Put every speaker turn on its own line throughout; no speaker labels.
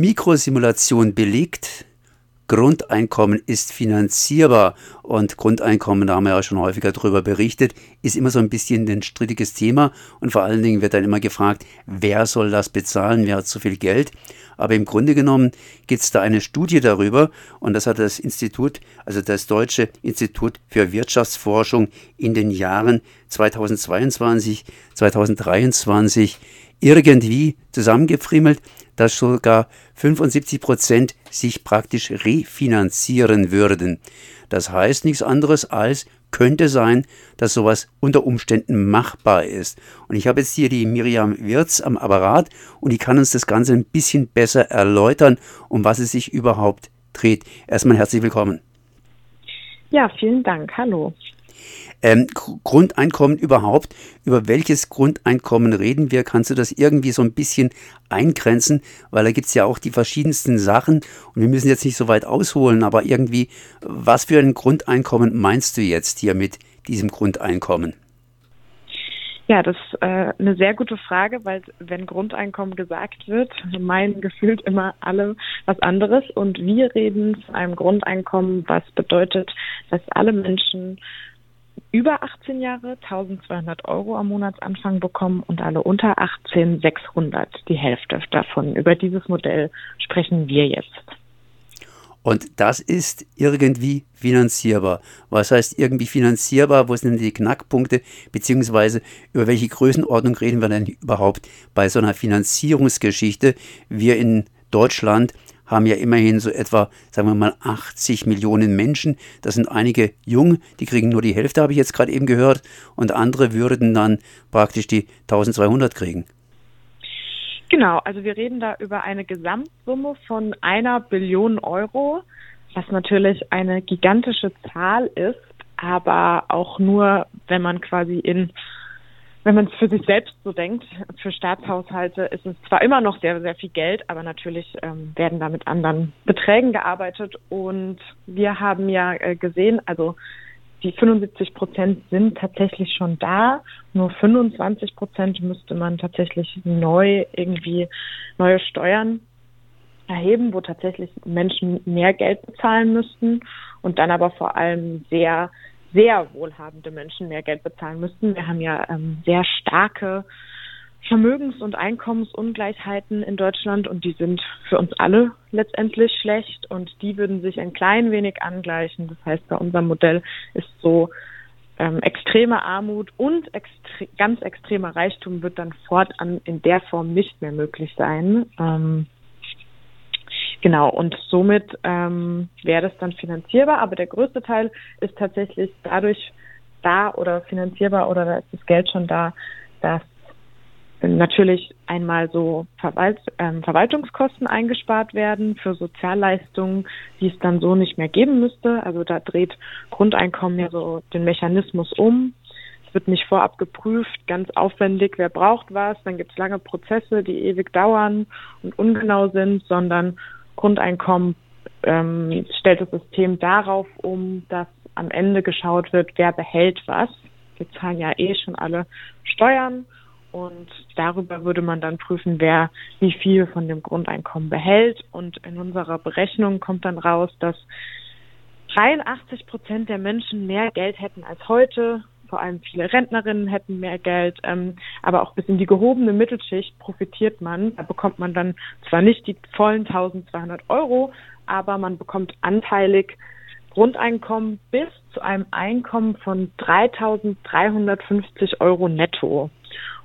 Mikrosimulation belegt, Grundeinkommen ist finanzierbar. Und Grundeinkommen, da haben wir ja schon häufiger darüber berichtet, ist immer so ein bisschen ein strittiges Thema. Und vor allen Dingen wird dann immer gefragt, wer soll das bezahlen, wer hat so viel Geld. Aber im Grunde genommen gibt es da eine Studie darüber. Und das hat das Institut, also das Deutsche Institut für Wirtschaftsforschung in den Jahren 2022, 2023 irgendwie zusammengefriemelt, dass sogar 75 Prozent sich praktisch refinanzieren würden. Das heißt nichts anderes als könnte sein, dass sowas unter Umständen machbar ist. Und ich habe jetzt hier die Miriam Wirz am Apparat und die kann uns das Ganze ein bisschen besser erläutern, um was es sich überhaupt dreht. Erstmal herzlich willkommen.
Ja, vielen Dank. Hallo.
Ähm, Grundeinkommen überhaupt, über welches Grundeinkommen reden wir? Kannst du das irgendwie so ein bisschen eingrenzen? Weil da gibt es ja auch die verschiedensten Sachen und wir müssen jetzt nicht so weit ausholen, aber irgendwie, was für ein Grundeinkommen meinst du jetzt hier mit diesem Grundeinkommen?
Ja, das ist äh, eine sehr gute Frage, weil wenn Grundeinkommen gesagt wird, meinen gefühlt immer alle was anderes. Und wir reden von einem Grundeinkommen, was bedeutet, dass alle Menschen über 18 Jahre 1200 Euro am Monatsanfang bekommen und alle unter 18 600, die Hälfte davon. Über dieses Modell sprechen wir jetzt.
Und das ist irgendwie finanzierbar. Was heißt irgendwie finanzierbar? Wo sind die Knackpunkte? Beziehungsweise über welche Größenordnung reden wir denn überhaupt bei so einer Finanzierungsgeschichte? Wir in Deutschland haben ja immerhin so etwa, sagen wir mal, 80 Millionen Menschen. Das sind einige jung, die kriegen nur die Hälfte, habe ich jetzt gerade eben gehört, und andere würden dann praktisch die 1200 kriegen.
Genau, also wir reden da über eine Gesamtsumme von einer Billion Euro, was natürlich eine gigantische Zahl ist, aber auch nur, wenn man quasi in wenn man es für sich selbst so denkt, für Staatshaushalte ist es zwar immer noch sehr, sehr viel Geld, aber natürlich ähm, werden da mit anderen Beträgen gearbeitet. Und wir haben ja äh, gesehen, also die 75 Prozent sind tatsächlich schon da. Nur 25 Prozent müsste man tatsächlich neu irgendwie neue Steuern erheben, wo tatsächlich Menschen mehr Geld bezahlen müssten und dann aber vor allem sehr sehr wohlhabende Menschen mehr Geld bezahlen müssten. Wir haben ja ähm, sehr starke Vermögens- und Einkommensungleichheiten in Deutschland und die sind für uns alle letztendlich schlecht und die würden sich ein klein wenig angleichen. Das heißt, bei unserem Modell ist so ähm, extreme Armut und extre ganz extremer Reichtum wird dann fortan in der Form nicht mehr möglich sein. Ähm, Genau, und somit ähm, wäre das dann finanzierbar, aber der größte Teil ist tatsächlich dadurch da oder finanzierbar oder da ist das Geld schon da, dass natürlich einmal so Verwalt, ähm, Verwaltungskosten eingespart werden für Sozialleistungen, die es dann so nicht mehr geben müsste. Also da dreht Grundeinkommen ja so den Mechanismus um. Es wird nicht vorab geprüft, ganz aufwendig, wer braucht was, dann gibt es lange Prozesse, die ewig dauern und ungenau sind, sondern Grundeinkommen ähm, stellt das System darauf um, dass am Ende geschaut wird, wer behält was. Wir zahlen ja eh schon alle Steuern und darüber würde man dann prüfen, wer wie viel von dem Grundeinkommen behält. Und in unserer Berechnung kommt dann raus, dass 83 Prozent der Menschen mehr Geld hätten als heute vor allem viele Rentnerinnen hätten mehr Geld, ähm, aber auch bis in die gehobene Mittelschicht profitiert man. Da bekommt man dann zwar nicht die vollen 1200 Euro, aber man bekommt anteilig Grundeinkommen bis zu einem Einkommen von 3350 Euro netto.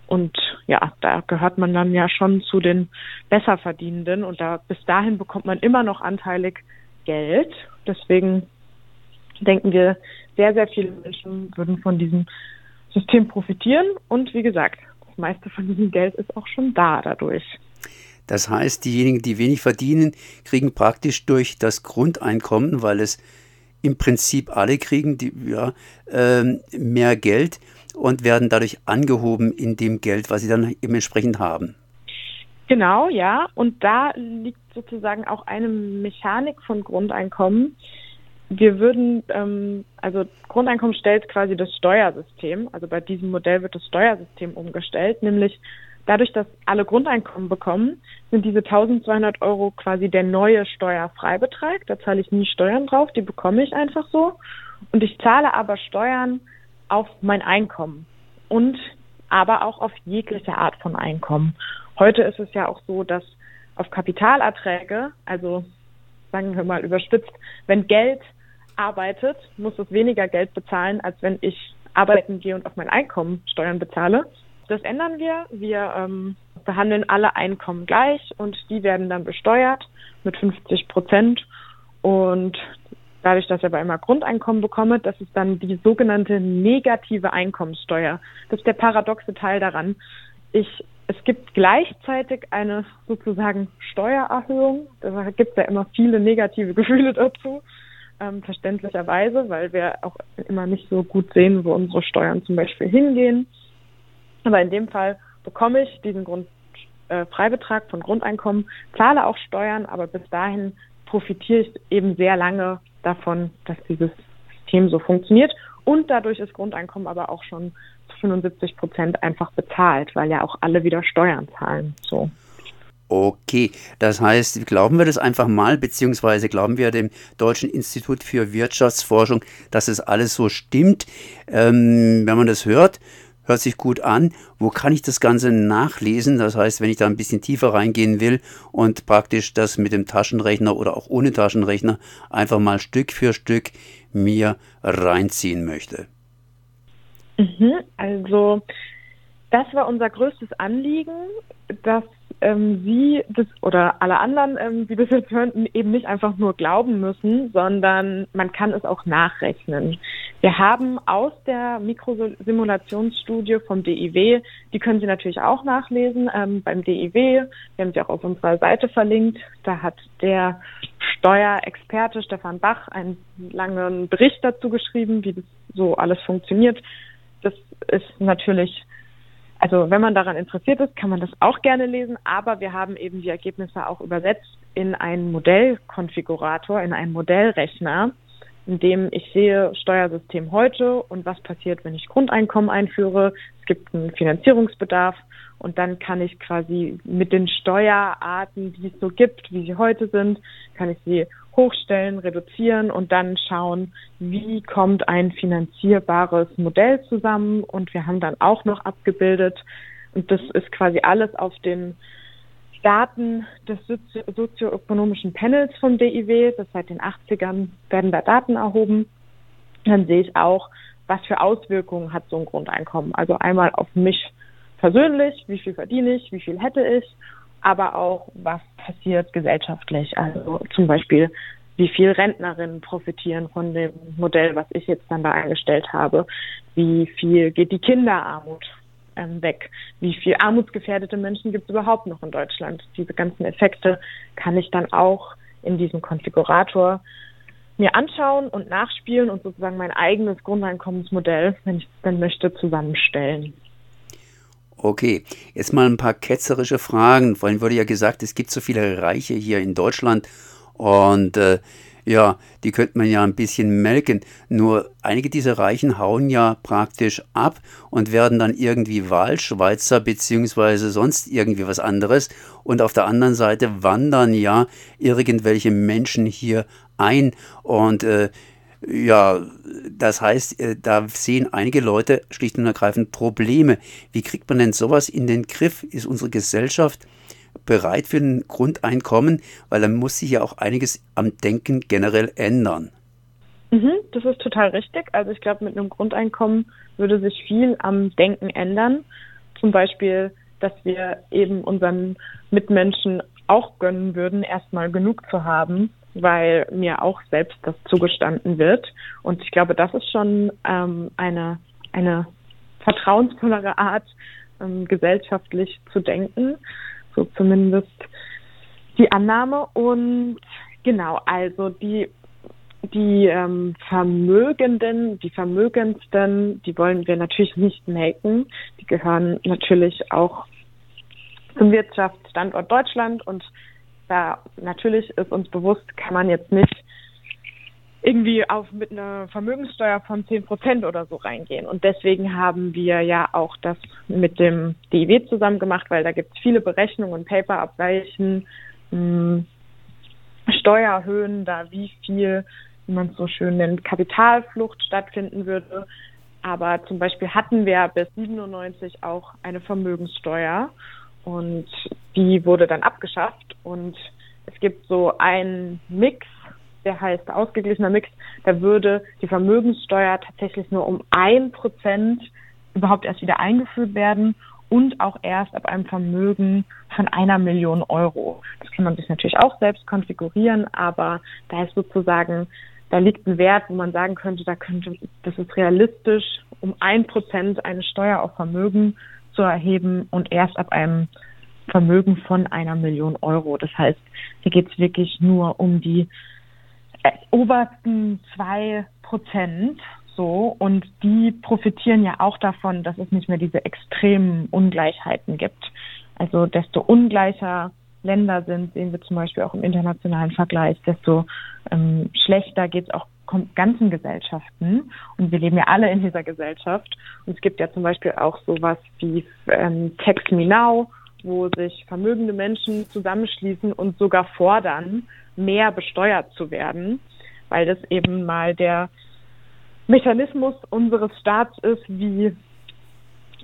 Und ja, da gehört man dann ja schon zu den Besserverdienenden und da bis dahin bekommt man immer noch anteilig Geld. Deswegen denken wir, sehr, sehr viele Menschen würden von diesem System profitieren. Und wie gesagt, das meiste von diesem Geld ist auch schon da dadurch.
Das heißt, diejenigen, die wenig verdienen, kriegen praktisch durch das Grundeinkommen, weil es im Prinzip alle kriegen, die, ja, äh, mehr Geld und werden dadurch angehoben in dem Geld, was sie dann eben entsprechend haben.
Genau, ja. Und da liegt sozusagen auch eine Mechanik von Grundeinkommen, wir würden, ähm, also Grundeinkommen stellt quasi das Steuersystem, also bei diesem Modell wird das Steuersystem umgestellt, nämlich Dadurch, dass alle Grundeinkommen bekommen, sind diese 1200 Euro quasi der neue Steuerfreibetrag. Da zahle ich nie Steuern drauf, die bekomme ich einfach so. Und ich zahle aber Steuern auf mein Einkommen und aber auch auf jegliche Art von Einkommen. Heute ist es ja auch so, dass auf Kapitalerträge, also sagen wir mal überspitzt, wenn Geld arbeitet, muss es weniger Geld bezahlen, als wenn ich arbeiten gehe und auf mein Einkommen Steuern bezahle. Das ändern wir. Wir ähm, behandeln alle Einkommen gleich und die werden dann besteuert mit 50 Prozent. Und dadurch, dass ich aber immer Grundeinkommen bekomme, das ist dann die sogenannte negative Einkommenssteuer. Das ist der paradoxe Teil daran. Ich, es gibt gleichzeitig eine sozusagen Steuererhöhung. Da gibt es ja immer viele negative Gefühle dazu, ähm, verständlicherweise, weil wir auch immer nicht so gut sehen, wo unsere Steuern zum Beispiel hingehen. Aber in dem Fall bekomme ich diesen Grund, äh, Freibetrag von Grundeinkommen, zahle auch Steuern, aber bis dahin profitiere ich eben sehr lange davon, dass dieses System so funktioniert. Und dadurch ist Grundeinkommen aber auch schon zu 75 Prozent einfach bezahlt, weil ja auch alle wieder Steuern zahlen. So.
Okay, das heißt, glauben wir das einfach mal, beziehungsweise glauben wir dem Deutschen Institut für Wirtschaftsforschung, dass es alles so stimmt. Ähm, wenn man das hört, hört sich gut an. Wo kann ich das Ganze nachlesen? Das heißt, wenn ich da ein bisschen tiefer reingehen will und praktisch das mit dem Taschenrechner oder auch ohne Taschenrechner einfach mal Stück für Stück mir reinziehen möchte.
Mhm, also das war unser größtes Anliegen, dass ähm, Sie das oder alle anderen, ähm, die das jetzt hören, eben nicht einfach nur glauben müssen, sondern man kann es auch nachrechnen. Wir haben aus der Mikrosimulationsstudie vom DIW, die können Sie natürlich auch nachlesen ähm, beim DIW, wir haben sie auch auf unserer Seite verlinkt, da hat der Steuerexperte Stefan Bach einen langen Bericht dazu geschrieben, wie das so alles funktioniert. Das ist natürlich also wenn man daran interessiert ist, kann man das auch gerne lesen, aber wir haben eben die Ergebnisse auch übersetzt in einen Modellkonfigurator, in einen Modellrechner, in dem ich sehe Steuersystem heute und was passiert, wenn ich Grundeinkommen einführe. Es gibt einen Finanzierungsbedarf und dann kann ich quasi mit den Steuerarten, die es so gibt, wie sie heute sind, kann ich sie hochstellen, reduzieren und dann schauen, wie kommt ein finanzierbares Modell zusammen. Und wir haben dann auch noch abgebildet, und das ist quasi alles auf den Daten des sozioökonomischen Panels vom DIW. Das seit den 80ern werden da Daten erhoben. Dann sehe ich auch, was für Auswirkungen hat so ein Grundeinkommen. Also einmal auf mich persönlich, wie viel verdiene ich, wie viel hätte ich aber auch, was passiert gesellschaftlich. Also zum Beispiel, wie viel Rentnerinnen profitieren von dem Modell, was ich jetzt dann da eingestellt habe, wie viel geht die Kinderarmut ähm, weg, wie viel armutsgefährdete Menschen gibt es überhaupt noch in Deutschland. Diese ganzen Effekte kann ich dann auch in diesem Konfigurator mir anschauen und nachspielen und sozusagen mein eigenes Grundeinkommensmodell, wenn ich es dann möchte, zusammenstellen.
Okay, jetzt mal ein paar ketzerische Fragen. Vorhin wurde ja gesagt, es gibt so viele Reiche hier in Deutschland und äh, ja, die könnte man ja ein bisschen melken. Nur einige dieser Reichen hauen ja praktisch ab und werden dann irgendwie Wahlschweizer beziehungsweise sonst irgendwie was anderes. Und auf der anderen Seite wandern ja irgendwelche Menschen hier ein und äh, ja, das heißt, äh, da sehen einige Leute schlicht und ergreifend Probleme. Wie kriegt man denn sowas in den Griff? Ist unsere Gesellschaft bereit für ein Grundeinkommen? Weil dann muss sich ja auch einiges am Denken generell ändern.
Mhm, das ist total richtig. Also ich glaube, mit einem Grundeinkommen würde sich viel am Denken ändern. Zum Beispiel, dass wir eben unseren Mitmenschen auch gönnen würden, erstmal genug zu haben weil mir auch selbst das zugestanden wird. Und ich glaube, das ist schon ähm, eine, eine vertrauensvollere Art, ähm, gesellschaftlich zu denken. So zumindest die Annahme. Und genau, also die die ähm, Vermögenden, die Vermögendsten, die wollen wir natürlich nicht melken. Die gehören natürlich auch zum Wirtschaftsstandort Deutschland und da natürlich ist uns bewusst, kann man jetzt nicht irgendwie auf mit einer Vermögenssteuer von 10 Prozent oder so reingehen. Und deswegen haben wir ja auch das mit dem DIW zusammen gemacht, weil da gibt es viele Berechnungen und Paper abweichen, hm, Steuerhöhen, da wie viel, wie man es so schön nennt, Kapitalflucht stattfinden würde. Aber zum Beispiel hatten wir bis 97 auch eine Vermögenssteuer und die wurde dann abgeschafft und es gibt so einen Mix der heißt ausgeglichener Mix, da würde die Vermögenssteuer tatsächlich nur um ein Prozent überhaupt erst wieder eingeführt werden und auch erst ab einem Vermögen von einer Million Euro. Das kann man sich natürlich auch selbst konfigurieren, aber da ist sozusagen, da liegt ein Wert, wo man sagen könnte, da könnte, das ist realistisch, um ein Prozent eine Steuer auf Vermögen zu erheben und erst ab einem Vermögen von einer Million Euro. Das heißt, hier geht es wirklich nur um die obersten zwei Prozent so und die profitieren ja auch davon, dass es nicht mehr diese extremen Ungleichheiten gibt. Also desto ungleicher Länder sind, sehen wir zum Beispiel auch im internationalen Vergleich, desto ähm, schlechter geht es auch ganzen Gesellschaften. Und wir leben ja alle in dieser Gesellschaft. Und es gibt ja zum Beispiel auch sowas wie ähm, Tax Me Now, wo sich vermögende Menschen zusammenschließen und sogar fordern, mehr besteuert zu werden, weil das eben mal der Mechanismus unseres Staats ist, wie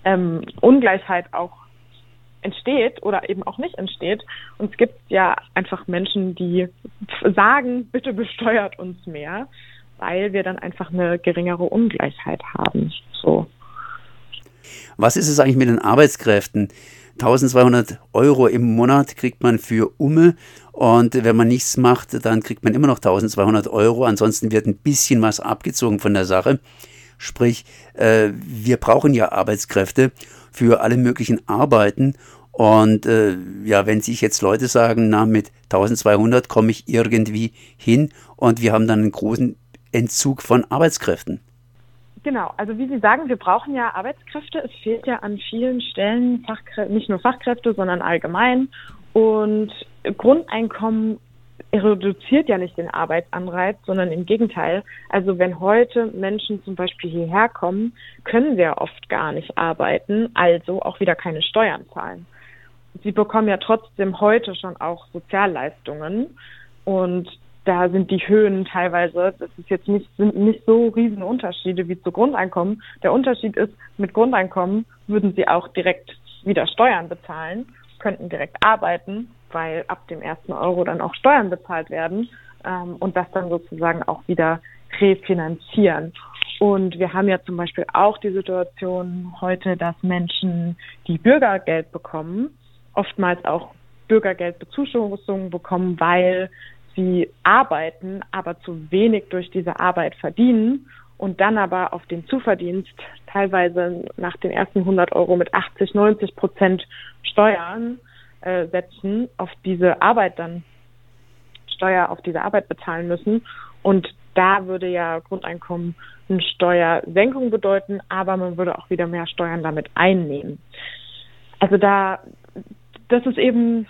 ähm, Ungleichheit auch entsteht oder eben auch nicht entsteht. Und es gibt ja einfach Menschen, die sagen, bitte besteuert uns mehr, weil wir dann einfach eine geringere Ungleichheit haben. So.
Was ist es eigentlich mit den Arbeitskräften? 1200 Euro im Monat kriegt man für Umme und wenn man nichts macht, dann kriegt man immer noch 1200 Euro. Ansonsten wird ein bisschen was abgezogen von der Sache. Sprich, äh, wir brauchen ja Arbeitskräfte für alle möglichen Arbeiten. Und äh, ja, wenn sich jetzt Leute sagen, na, mit 1200 komme ich irgendwie hin und wir haben dann einen großen Entzug von Arbeitskräften.
Genau, also wie Sie sagen, wir brauchen ja Arbeitskräfte. Es fehlt ja an vielen Stellen Fachkrä nicht nur Fachkräfte, sondern allgemein. Und Grundeinkommen reduziert ja nicht den Arbeitsanreiz, sondern im Gegenteil. Also wenn heute Menschen zum Beispiel hierher kommen, können wir oft gar nicht arbeiten, also auch wieder keine Steuern zahlen. Sie bekommen ja trotzdem heute schon auch Sozialleistungen und da sind die Höhen teilweise, das ist jetzt nicht, sind nicht so riesen Unterschiede wie zu Grundeinkommen. Der Unterschied ist, mit Grundeinkommen würden sie auch direkt wieder Steuern bezahlen, könnten direkt arbeiten, weil ab dem ersten Euro dann auch Steuern bezahlt werden ähm, und das dann sozusagen auch wieder refinanzieren. Und wir haben ja zum Beispiel auch die Situation heute, dass Menschen, die Bürgergeld bekommen, oftmals auch Bürgergeldbezuschussungen bekommen, weil sie arbeiten, aber zu wenig durch diese Arbeit verdienen und dann aber auf den Zuverdienst teilweise nach den ersten 100 Euro mit 80, 90 Prozent Steuern äh, setzen, auf diese Arbeit dann Steuer auf diese Arbeit bezahlen müssen. Und da würde ja Grundeinkommen eine Steuersenkung bedeuten, aber man würde auch wieder mehr Steuern damit einnehmen. Also da, das ist eben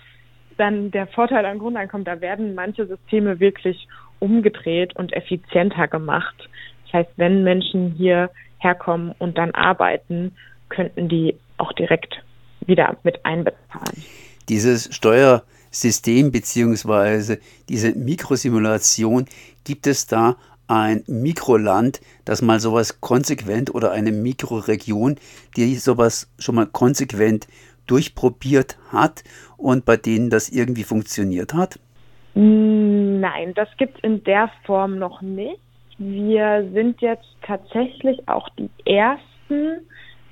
dann der Vorteil an Grundeinkommen, da werden manche Systeme wirklich umgedreht und effizienter gemacht. Das heißt, wenn Menschen hier herkommen und dann arbeiten, könnten die auch direkt wieder mit einbezahlen.
Dieses Steuersystem beziehungsweise diese Mikrosimulation, gibt es da ein Mikroland, das mal sowas konsequent oder eine Mikroregion, die sowas schon mal konsequent durchprobiert hat und bei denen das irgendwie funktioniert hat?
Nein, das gibt es in der Form noch nicht. Wir sind jetzt tatsächlich auch die Ersten,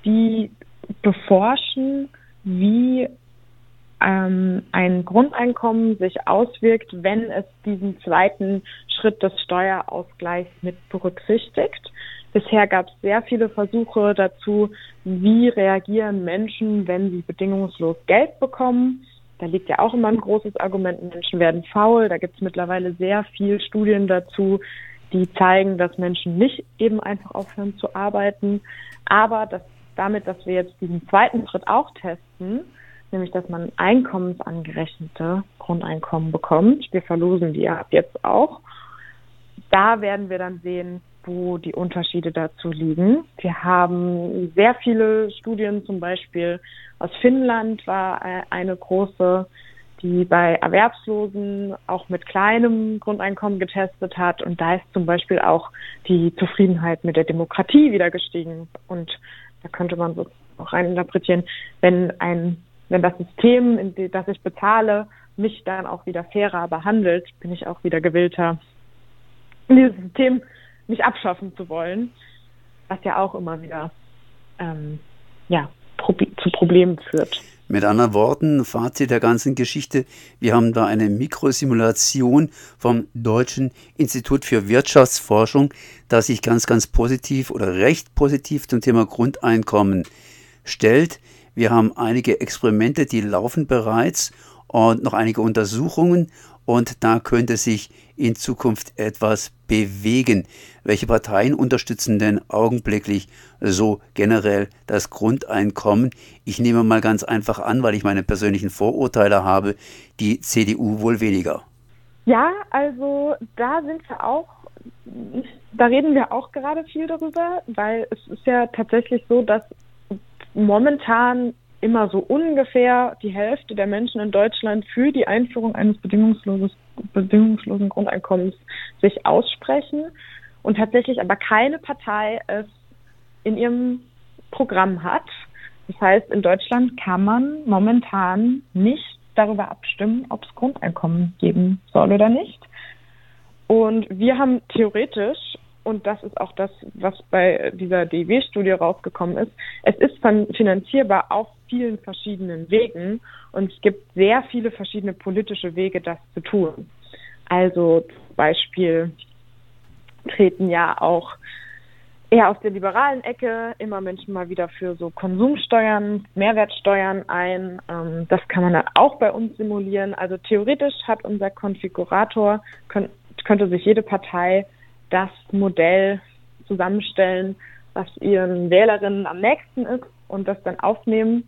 die beforschen, wie ähm, ein Grundeinkommen sich auswirkt, wenn es diesen zweiten Schritt des Steuerausgleichs mit berücksichtigt. Bisher gab es sehr viele Versuche dazu, wie reagieren Menschen, wenn sie bedingungslos Geld bekommen. Da liegt ja auch immer ein großes Argument, Menschen werden faul. Da gibt es mittlerweile sehr viele Studien dazu, die zeigen, dass Menschen nicht eben einfach aufhören zu arbeiten. Aber dass damit, dass wir jetzt diesen zweiten Schritt auch testen, nämlich dass man einkommensangerechnete Grundeinkommen bekommt, wir verlosen die ja ab jetzt auch, da werden wir dann sehen, wo die Unterschiede dazu liegen. Wir haben sehr viele Studien, zum Beispiel aus Finnland war äh, eine große, die bei Erwerbslosen auch mit kleinem Grundeinkommen getestet hat. Und da ist zum Beispiel auch die Zufriedenheit mit der Demokratie wieder gestiegen. Und da könnte man so auch rein interpretieren, wenn ein, wenn das System, in das ich bezahle, mich dann auch wieder fairer behandelt, bin ich auch wieder gewillter, dieses System nicht abschaffen zu wollen, was ja auch immer wieder ähm, ja, zu Problemen führt.
Mit anderen Worten, Fazit der ganzen Geschichte, wir haben da eine Mikrosimulation vom Deutschen Institut für Wirtschaftsforschung, das sich ganz, ganz positiv oder recht positiv zum Thema Grundeinkommen stellt. Wir haben einige Experimente, die laufen bereits und noch einige Untersuchungen und da könnte sich in Zukunft etwas bewegen. Welche Parteien unterstützen denn augenblicklich so generell das Grundeinkommen? Ich nehme mal ganz einfach an, weil ich meine persönlichen Vorurteile habe, die CDU wohl weniger.
Ja, also da sind wir auch, da reden wir auch gerade viel darüber, weil es ist ja tatsächlich so, dass momentan immer so ungefähr die Hälfte der Menschen in Deutschland für die Einführung eines bedingungslosen, Grundeinkommens sich aussprechen und tatsächlich aber keine Partei es in ihrem Programm hat. Das heißt, in Deutschland kann man momentan nicht darüber abstimmen, ob es Grundeinkommen geben soll oder nicht. Und wir haben theoretisch und das ist auch das, was bei dieser DW-Studie rausgekommen ist. Es ist finanzierbar auf vielen verschiedenen Wegen und es gibt sehr viele verschiedene politische Wege, das zu tun. Also zum Beispiel treten ja auch eher aus der liberalen Ecke immer Menschen mal wieder für so Konsumsteuern, Mehrwertsteuern ein. Ähm, das kann man dann auch bei uns simulieren. Also theoretisch hat unser Konfigurator, könnte sich jede Partei das Modell zusammenstellen, was ihren Wählerinnen am nächsten ist und das dann aufnehmen.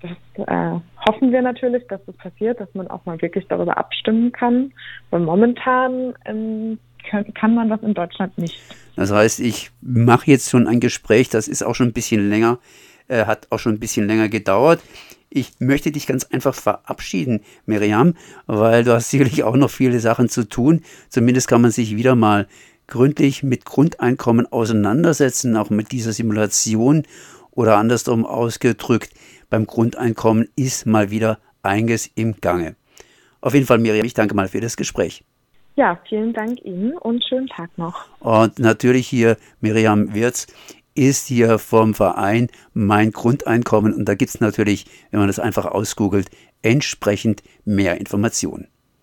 Das äh, hoffen wir natürlich, dass das passiert, dass man auch mal wirklich darüber abstimmen kann. Weil momentan ähm, kann, man das in Deutschland nicht.
Das heißt, ich mache jetzt schon ein Gespräch, das ist auch schon ein bisschen länger, äh, hat auch schon ein bisschen länger gedauert. Ich möchte dich ganz einfach verabschieden, Miriam, weil du hast sicherlich auch noch viele Sachen zu tun. Zumindest kann man sich wieder mal gründlich mit Grundeinkommen auseinandersetzen, auch mit dieser Simulation oder andersrum ausgedrückt, beim Grundeinkommen ist mal wieder einiges im Gange. Auf jeden Fall, Miriam, ich danke mal für das Gespräch.
Ja, vielen Dank Ihnen und schönen Tag noch.
Und natürlich hier Miriam Wirz ist hier vom Verein Mein Grundeinkommen und da gibt es natürlich, wenn man das einfach ausgoogelt, entsprechend mehr Informationen.